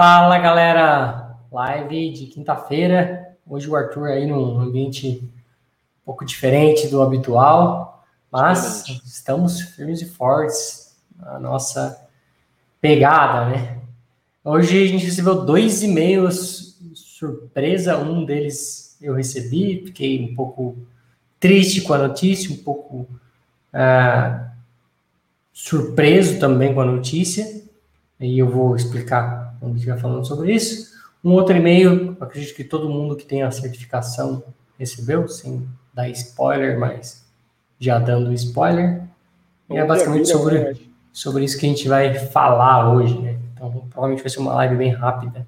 Fala galera, live de quinta-feira. Hoje o Arthur aí num ambiente um pouco diferente do habitual, mas estamos firmes e fortes na nossa pegada, né? Hoje a gente recebeu dois e-mails surpresa, um deles eu recebi, fiquei um pouco triste com a notícia, um pouco uh, surpreso também com a notícia, e eu vou explicar quando estiver falando sobre isso. Um outro e-mail, acredito que todo mundo que tem a certificação recebeu, sem dar spoiler, mas já dando spoiler. E é basicamente sobre, sobre isso que a gente vai falar hoje, né? Então, provavelmente vai ser uma live bem rápida.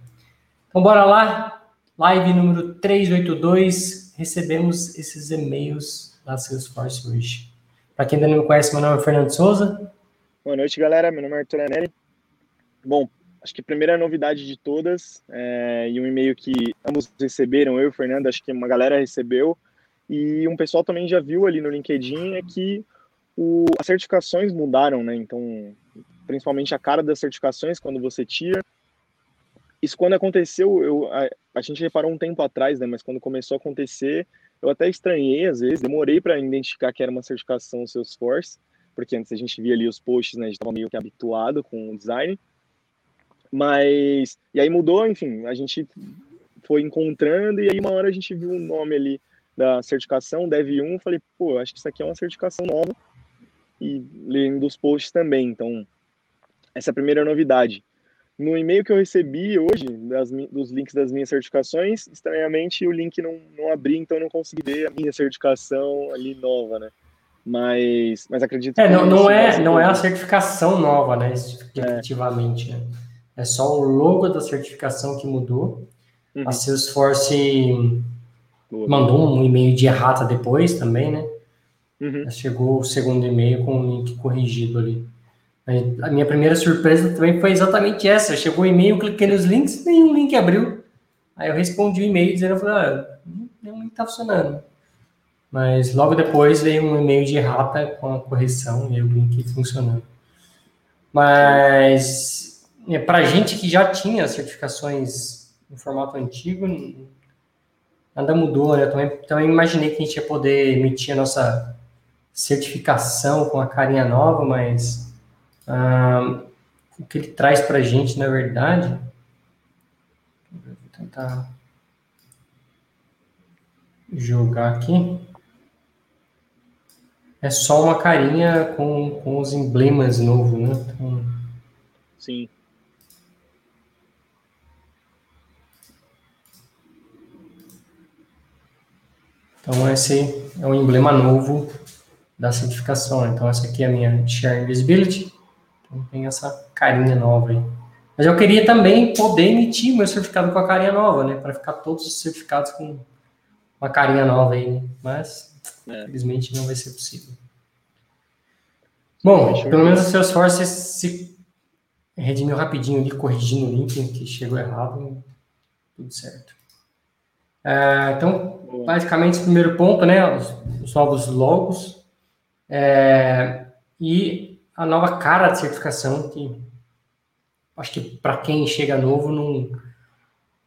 Então, bora lá. Live número 382. Recebemos esses e-mails da Salesforce hoje. Para quem ainda não me conhece, meu nome é Fernando Souza. Boa noite, galera. Meu nome é Arthur Anelli. Bom, acho que a primeira novidade de todas, é, e um e-mail que ambos receberam, eu e o Fernando, acho que uma galera recebeu, e um pessoal também já viu ali no LinkedIn, é que o, as certificações mudaram, né? Então, principalmente a cara das certificações, quando você tira. Isso quando aconteceu, eu, a, a gente reparou um tempo atrás, né? Mas quando começou a acontecer, eu até estranhei às vezes, demorei para identificar que era uma certificação Salesforce, porque antes a gente via ali os posts, né? A gente estava meio que habituado com o design. Mas. E aí mudou, enfim, a gente foi encontrando, e aí uma hora a gente viu o nome ali da certificação, Dev 1, falei, pô, acho que isso aqui é uma certificação nova. E lendo os posts também, então, essa é a primeira novidade. No e-mail que eu recebi hoje, das, dos links das minhas certificações, estranhamente o link não, não abri, então eu não consegui ver a minha certificação ali nova, né? Mas, mas acredito é, que. Não, não, é, não é a certificação nova, né? Efetivamente. É. Né? É só o logo da certificação que mudou. Uhum. A Salesforce Boa. mandou um e-mail de errata depois também, né? Uhum. Chegou o segundo e-mail com o link corrigido ali. A minha primeira surpresa também foi exatamente essa. Chegou o e-mail, cliquei nos links, nenhum link abriu. Aí eu respondi o e-mail dizendo, ah, nenhum link tá funcionando. Mas logo depois veio um e-mail de errata com a correção e o link funcionando. Mas é, para gente que já tinha certificações em formato antigo, nada mudou, né? Também, também imaginei que a gente ia poder emitir a nossa certificação com a carinha nova, mas ah, o que ele traz para a gente, na verdade, vou tentar jogar aqui, é só uma carinha com, com os emblemas novos, né? Então, Sim. Então, esse é o emblema novo da certificação. Então, essa aqui é a minha Share Invisibility. Então, tem essa carinha nova aí. Mas eu queria também poder emitir meu certificado com a carinha nova, né? Para ficar todos os certificados com uma carinha nova aí, né? Mas, é. infelizmente, não vai ser possível. Bom, pelo menos o Salesforce se redimiu rapidinho ali, corrigindo o link que chegou errado. Tudo certo. É, então, basicamente, esse primeiro ponto, né? Os, os novos logos é, e a nova cara de certificação, que acho que para quem chega novo não,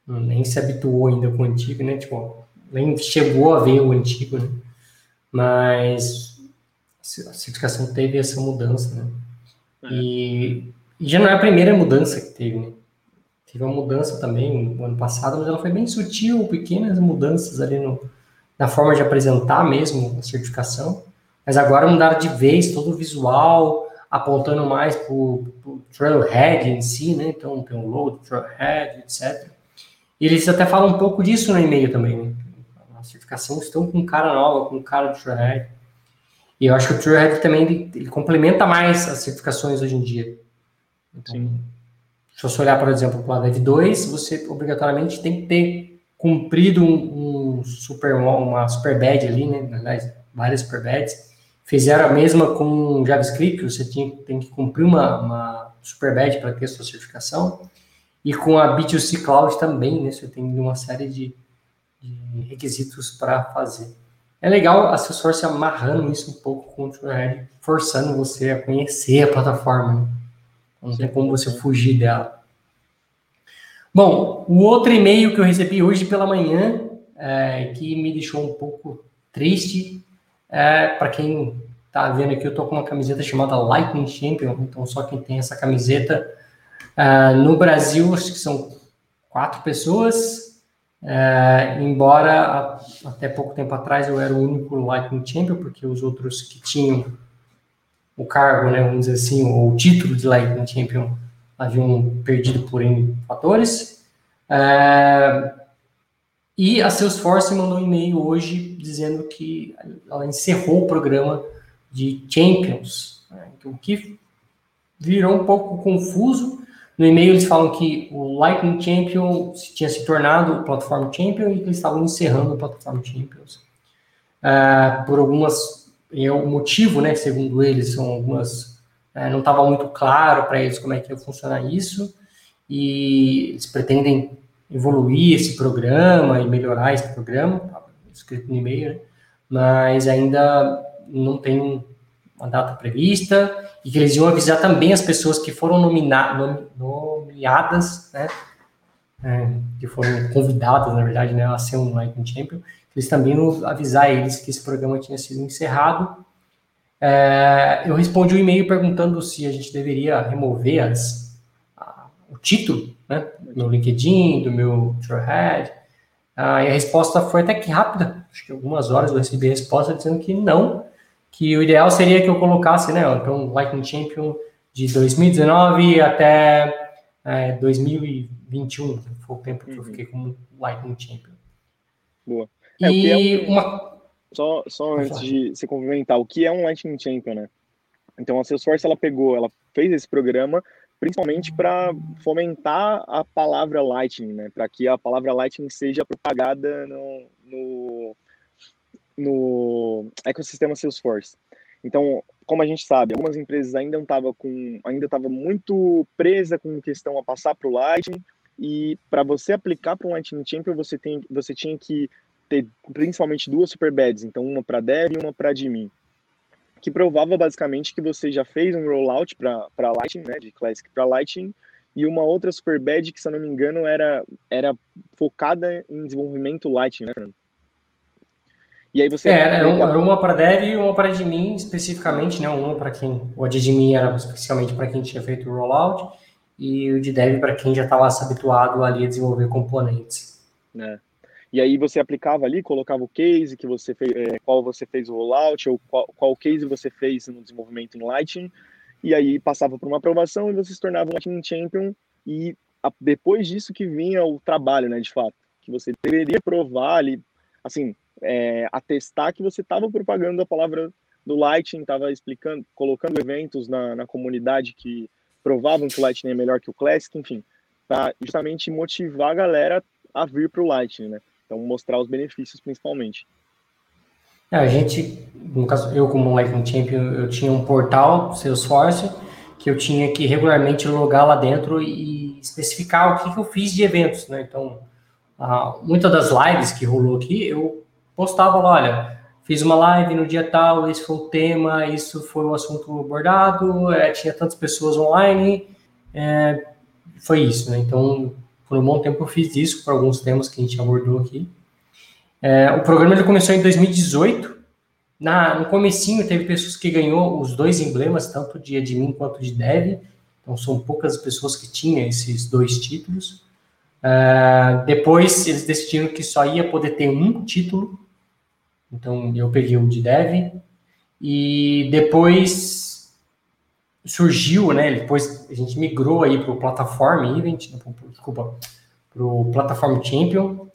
não, nem se habituou ainda com o antigo, né? Tipo, nem chegou a ver o antigo, né? Mas a certificação teve essa mudança, né? É. E, e já não é a primeira mudança que teve, né? Teve uma mudança também no ano passado, mas ela foi bem sutil, pequenas mudanças ali no, na forma de apresentar mesmo a certificação. Mas agora mudaram de vez todo o visual, apontando mais para o Trailhead em si, né? Então tem um logo Trailhead, etc. E eles até falam um pouco disso no e-mail também, né? A certificação estão com cara nova, com cara do Trailhead. E eu acho que o Trailhead também ele, ele complementa mais as certificações hoje em dia. Então, Sim. Se você olhar, por exemplo, para a Dev 2, você obrigatoriamente tem que ter cumprido um, um super, uma super badge ali, né? Aliás, várias super badges. Fizeram a mesma com JavaScript, você tinha, tem que cumprir uma, uma super badge para ter sua certificação. E com a B2C Cloud também, né? Você tem uma série de, de requisitos para fazer. É legal a Salesforce amarrando isso um pouco com o forçando você a conhecer a plataforma, né? Não tem como você fugir dela. Bom, o outro e-mail que eu recebi hoje pela manhã, é, que me deixou um pouco triste, é, para quem está vendo aqui, eu estou com uma camiseta chamada Lightning Champion, então só quem tem essa camiseta é, no Brasil, acho que são quatro pessoas, é, embora até pouco tempo atrás eu era o único Lightning Champion, porque os outros que tinham o cargo, né, vamos dizer assim, o título de Lightning Champion haviam perdido por N fatores. É, e a Salesforce mandou um e-mail hoje dizendo que ela encerrou o programa de Champions, né, o que virou um pouco confuso. No e-mail eles falam que o Lightning Champion tinha se tornado o Platform Champion e que eles estavam encerrando o Platform Champions. Uh, por algumas. E é o motivo, né, segundo eles, são algumas é, não estava muito claro para eles como é que ia funcionar isso, e eles pretendem evoluir esse programa e melhorar esse programa, tá escrito no e-mail, né? mas ainda não tem uma data prevista, e que eles iam avisar também as pessoas que foram nomina, nomeadas, né, é, que foram convidadas, na verdade, né, a ser um Lightning Champion, eles também iam avisar eles que esse programa tinha sido encerrado, é, eu respondi o um e-mail perguntando se a gente deveria remover as, a, o título né, do meu LinkedIn, do meu Trailhead. Ah, e a resposta foi até que rápida, acho que algumas horas eu recebi a resposta dizendo que não, que o ideal seria que eu colocasse, né, então, Lightning Champion de 2019 até é, 2021, foi o tempo que eu uhum. fiquei como Lightning Champion. Boa. É, e é um... uma só, só antes de se complementar, o que é um Lightning Champion, né? Então a Salesforce ela pegou, ela fez esse programa principalmente para fomentar a palavra Lightning, né? Para que a palavra Lightning seja propagada no, no, no ecossistema Salesforce. Então, como a gente sabe, algumas empresas ainda estavam com, ainda estava muito presa com questão a passar para o Lightning e para você aplicar para um Lightning Champion você tem, você tinha que ter principalmente duas super badges, então uma para dev e uma para admin, que provava basicamente que você já fez um rollout para Lightning, né, de Classic para Lightning, e uma outra super badge que, se eu não me engano, era, era focada em desenvolvimento Lightning, né, Fernando? E aí você... É, era uma para dev e uma para admin especificamente, né, uma para quem... O de admin era especificamente para quem tinha feito o rollout, e o de dev para quem já estava habituado ali a desenvolver componentes. É. E aí você aplicava ali, colocava o case que você fez, é, qual você fez o rollout, ou qual, qual case você fez no desenvolvimento em Lightning, e aí passava por uma aprovação e você se tornava um Lightning Champion, e a, depois disso que vinha o trabalho, né, de fato, que você deveria provar ali, assim, é, atestar que você estava propagando a palavra do Lightning, estava explicando, colocando eventos na, na comunidade que provavam que o Lightning é melhor que o Classic, enfim, para justamente motivar a galera a vir para o Lightning, né? Então, mostrar os benefícios principalmente. É, a gente, no caso, eu como Lightning Champion, eu tinha um portal Salesforce que eu tinha que regularmente logar lá dentro e especificar o que, que eu fiz de eventos, né? Então, muitas das lives que rolou aqui, eu postava lá, olha, fiz uma live no dia tal, esse foi o tema, isso foi o assunto abordado, é, tinha tantas pessoas online, é, foi isso, né? Então, por um bom tempo eu fiz isso para alguns temas que a gente abordou aqui. É, o programa ele começou em 2018. Na, no comecinho teve pessoas que ganhou os dois emblemas, tanto de admin quanto de dev. Então são poucas pessoas que tinham esses dois títulos. É, depois eles decidiram que só ia poder ter um título. Então eu peguei o de dev. E depois surgiu, né? Depois a gente migrou aí para o Platform Event, desculpa, para o Platform Champion.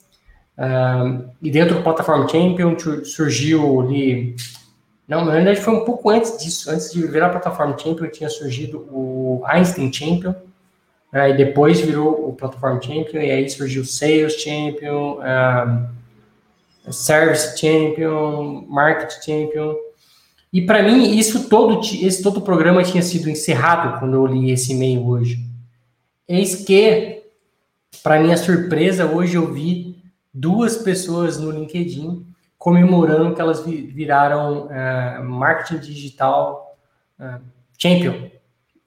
Uh, e dentro do Platform Champion surgiu ali. Não, na verdade foi um pouco antes disso. Antes de virar Platform Champion, tinha surgido o Einstein Champion. Né, e depois virou o Platform Champion, e aí surgiu o Sales Champion, Service Champion, Market Champion. E para mim, isso todo, esse todo o programa tinha sido encerrado quando eu li esse e-mail hoje. Eis que, para minha surpresa, hoje eu vi duas pessoas no LinkedIn comemorando que elas viraram uh, marketing digital uh, champion.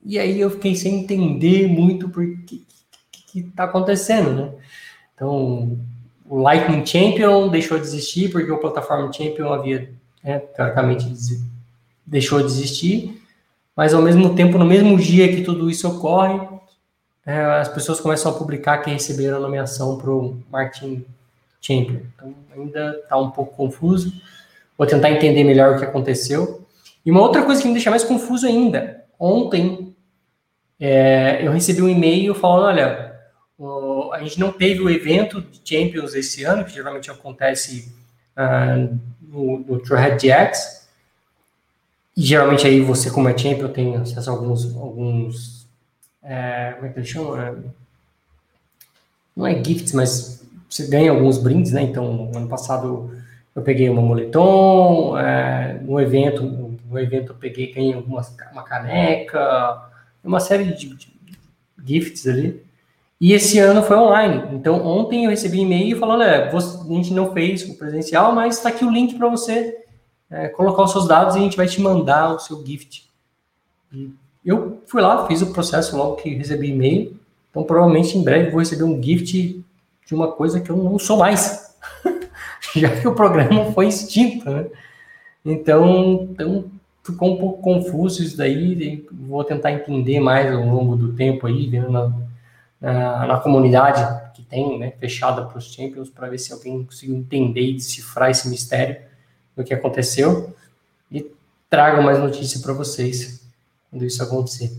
E aí eu fiquei sem entender muito que, que está acontecendo, né? Então, o Lightning Champion deixou de existir porque o Plataforma Champion havia, né, teoricamente, deixou de existir, mas ao mesmo tempo, no mesmo dia que tudo isso ocorre, é, as pessoas começam a publicar que receberam a nomeação para o Martin Champion. Então, ainda está um pouco confuso. Vou tentar entender melhor o que aconteceu. E uma outra coisa que me deixa mais confuso ainda. Ontem, é, eu recebi um e-mail falando, olha, o, a gente não teve o evento de Champions esse ano, que geralmente acontece uh, no, no Trailhead GX. E geralmente aí você, como é Champion, tem acesso a alguns, alguns é, como é que eles chamam? É, não é gifts, mas você ganha alguns brindes, né? Então, ano passado eu peguei uma moletom, é, no evento, no evento eu peguei, ganhei uma, uma caneca, uma série de, de gifts ali. E esse ano foi online. Então, ontem eu recebi e-mail falando: é, a gente não fez o presencial, mas está aqui o link para você é, colocar os seus dados e a gente vai te mandar o seu gift. E eu fui lá, fiz o processo logo que recebi e-mail. Então, provavelmente em breve vou receber um gift de uma coisa que eu não sou mais, já que o programa foi extinto, né? Então, então, ficou um pouco confuso isso daí. Vou tentar entender mais ao longo do tempo aí, vendo na, na, na comunidade que tem, né, fechada para os Champions, para ver se alguém conseguiu entender e decifrar esse mistério do que aconteceu. E trago mais notícia para vocês quando isso acontecer.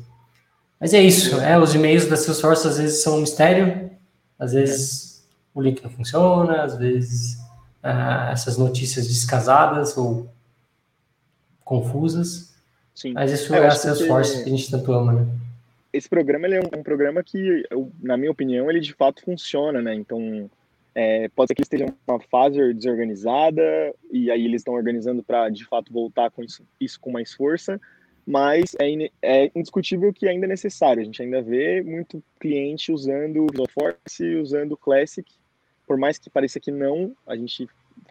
Mas é isso, é, os e-mails da Salesforce às vezes são um mistério, às vezes o link não funciona, às vezes ah, essas notícias descasadas ou confusas. Sim. Mas isso é, é a Salesforce que... que a gente tanto ama, né? Esse programa é um, um programa que, na minha opinião, ele de fato funciona, né? Então, é, pode ser que eles estejam uma fase desorganizada e aí eles estão organizando para de fato voltar com isso, isso com mais força, mas é, é, indiscutível que ainda é necessário. A gente ainda vê muito cliente usando Visual Force, usando Classic, por mais que pareça que não, a gente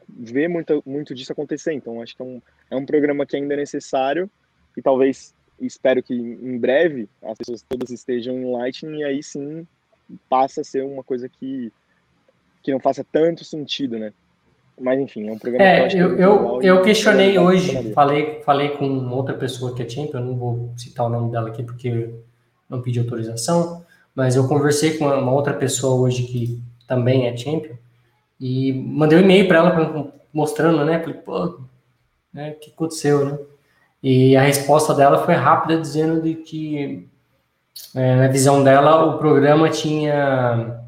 vê muito, muito disso acontecer. Então, acho que é um, é um programa que ainda é necessário e talvez, espero que em breve as pessoas todas estejam em Lightning e aí sim passa a ser uma coisa que, que não faça tanto sentido, né? Mas enfim, é um programa é, que eu, eu, eu, eu questionei hoje, falei, falei com outra pessoa que é champion, eu não vou citar o nome dela aqui porque não pedi autorização, mas eu conversei com uma outra pessoa hoje que também é champion e mandei um e-mail para ela mostrando, né? Falei, pô, né, o que aconteceu, né? E a resposta dela foi rápida, dizendo de que, é, na visão dela, o programa tinha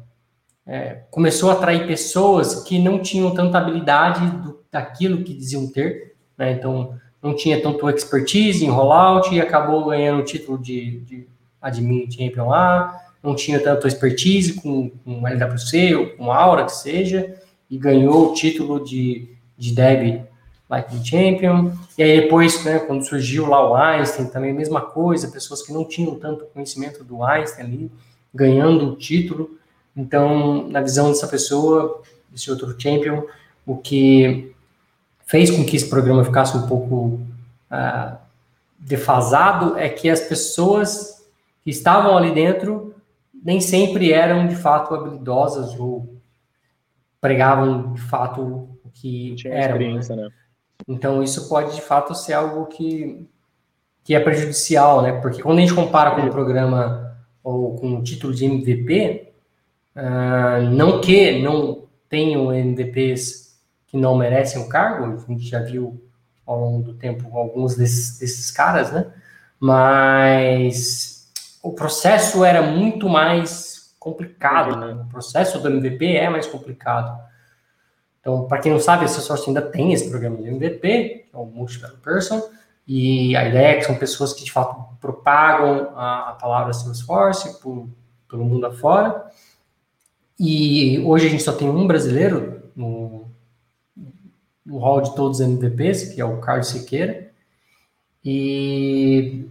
é, começou a atrair pessoas que não tinham tanta habilidade do, daquilo que diziam ter, né? Então, não tinha tanto expertise em rollout e acabou ganhando o título de, de admin champion lá, não tinha tanto expertise com, com LWC ou com Aura, que seja, e ganhou o título de, de Dev Lightning Champion. E aí depois, né, quando surgiu lá o Einstein, também a mesma coisa, pessoas que não tinham tanto conhecimento do Einstein ali, ganhando o título. Então, na visão dessa pessoa, desse outro champion, o que fez com que esse programa ficasse um pouco uh, defasado é que as pessoas que estavam ali dentro nem sempre eram de fato habilidosas ou pregavam de fato o que eram. Né? Né? Então, isso pode de fato ser algo que, que é prejudicial, né? Porque quando a gente compara com um programa ou com o título de MVP, Uh, não que não tenham MVPs que não merecem o cargo, a gente já viu ao longo do tempo alguns desses, desses caras, né? Mas o processo era muito mais complicado, né? O processo do MVP é mais complicado. Então, para quem não sabe, a Salesforce ainda tem esse programa de MVP, que é o Multiple Person, e a ideia é que são pessoas que de fato propagam a, a palavra Salesforce por, pelo mundo afora. E hoje a gente só tem um brasileiro no, no hall de todos os MVPs, que é o Carlos Siqueira. E,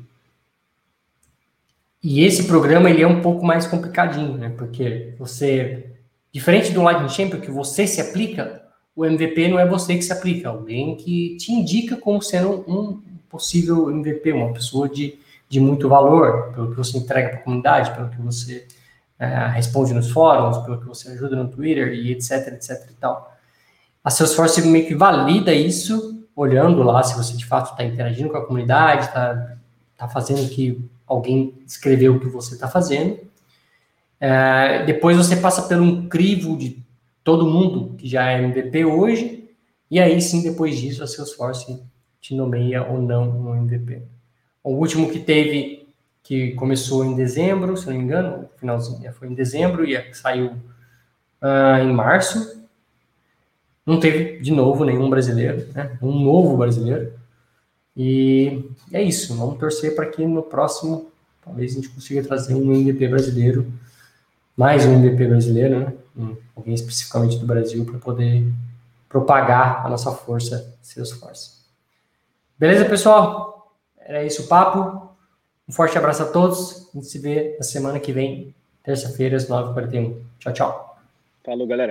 e esse programa ele é um pouco mais complicadinho, né? Porque você, diferente do Lightning Champion, que você se aplica, o MVP não é você que se aplica, é alguém que te indica como sendo um possível MVP, uma pessoa de, de muito valor, pelo que você entrega para a comunidade, pelo que você é, responde nos fóruns, pelo que você ajuda no Twitter e etc, etc e tal. A Salesforce meio que valida isso, olhando lá se você de fato está interagindo com a comunidade, está tá fazendo que alguém escreveu o que você está fazendo. É, depois você passa por um crivo de todo mundo que já é MVP hoje, e aí sim, depois disso, a Salesforce te nomeia ou não um MVP. O último que teve, que começou em dezembro, se não me engano, finalzinho, foi em dezembro e saiu uh, em março. Não teve, de novo, nenhum brasileiro, né? um novo brasileiro. E é isso, vamos torcer para que no próximo, talvez a gente consiga trazer um MVP brasileiro, mais um MVP brasileiro, né? Um, alguém especificamente do Brasil, para poder propagar a nossa força Salesforce. Beleza, pessoal? Era isso o papo. Um forte abraço a todos. A gente se vê na semana que vem, terça-feira, às 9h41. Tchau, tchau. Falou, galera.